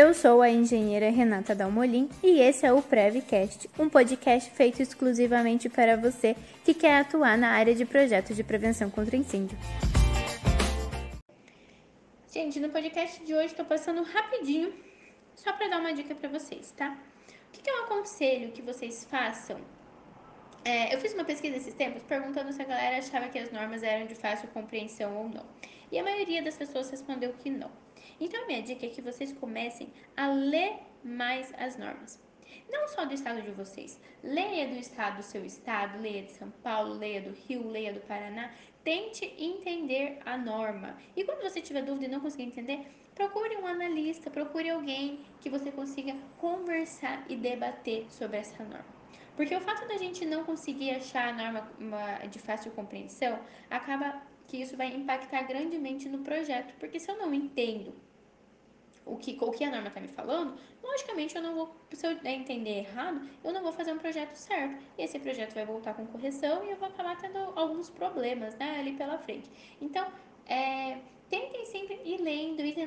Eu sou a engenheira Renata Dalmolin e esse é o Prevcast, um podcast feito exclusivamente para você que quer atuar na área de projetos de prevenção contra incêndio. Gente, no podcast de hoje estou passando rapidinho só para dar uma dica para vocês, tá? O que, que eu aconselho que vocês façam é, eu fiz uma pesquisa esses tempos perguntando se a galera achava que as normas eram de fácil compreensão ou não. E a maioria das pessoas respondeu que não. Então, minha dica é que vocês comecem a ler mais as normas. Não só do estado de vocês. Leia do estado do seu estado, leia de São Paulo, leia do Rio, leia do Paraná. Tente entender a norma. E quando você tiver dúvida e não conseguir entender, procure um analista, procure alguém que você consiga conversar e debater sobre essa norma. Porque o fato da gente não conseguir achar a norma de fácil compreensão acaba que isso vai impactar grandemente no projeto. Porque se eu não entendo o que, o que a norma está me falando, logicamente eu não vou, se eu entender errado, eu não vou fazer um projeto certo. E esse projeto vai voltar com correção e eu vou acabar tendo alguns problemas né, ali pela frente. Então, é,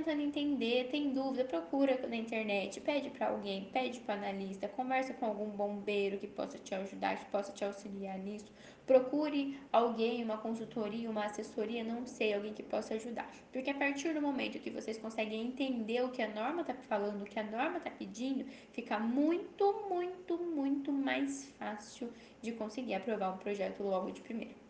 tentando entender. Tem dúvida, procura na internet, pede para alguém, pede para analista, conversa com algum bombeiro que possa te ajudar, que possa te auxiliar nisso. Procure alguém, uma consultoria, uma assessoria, não sei, alguém que possa ajudar. Porque a partir do momento que vocês conseguem entender o que a norma está falando, o que a norma está pedindo, fica muito, muito, muito mais fácil de conseguir aprovar um projeto logo de primeira.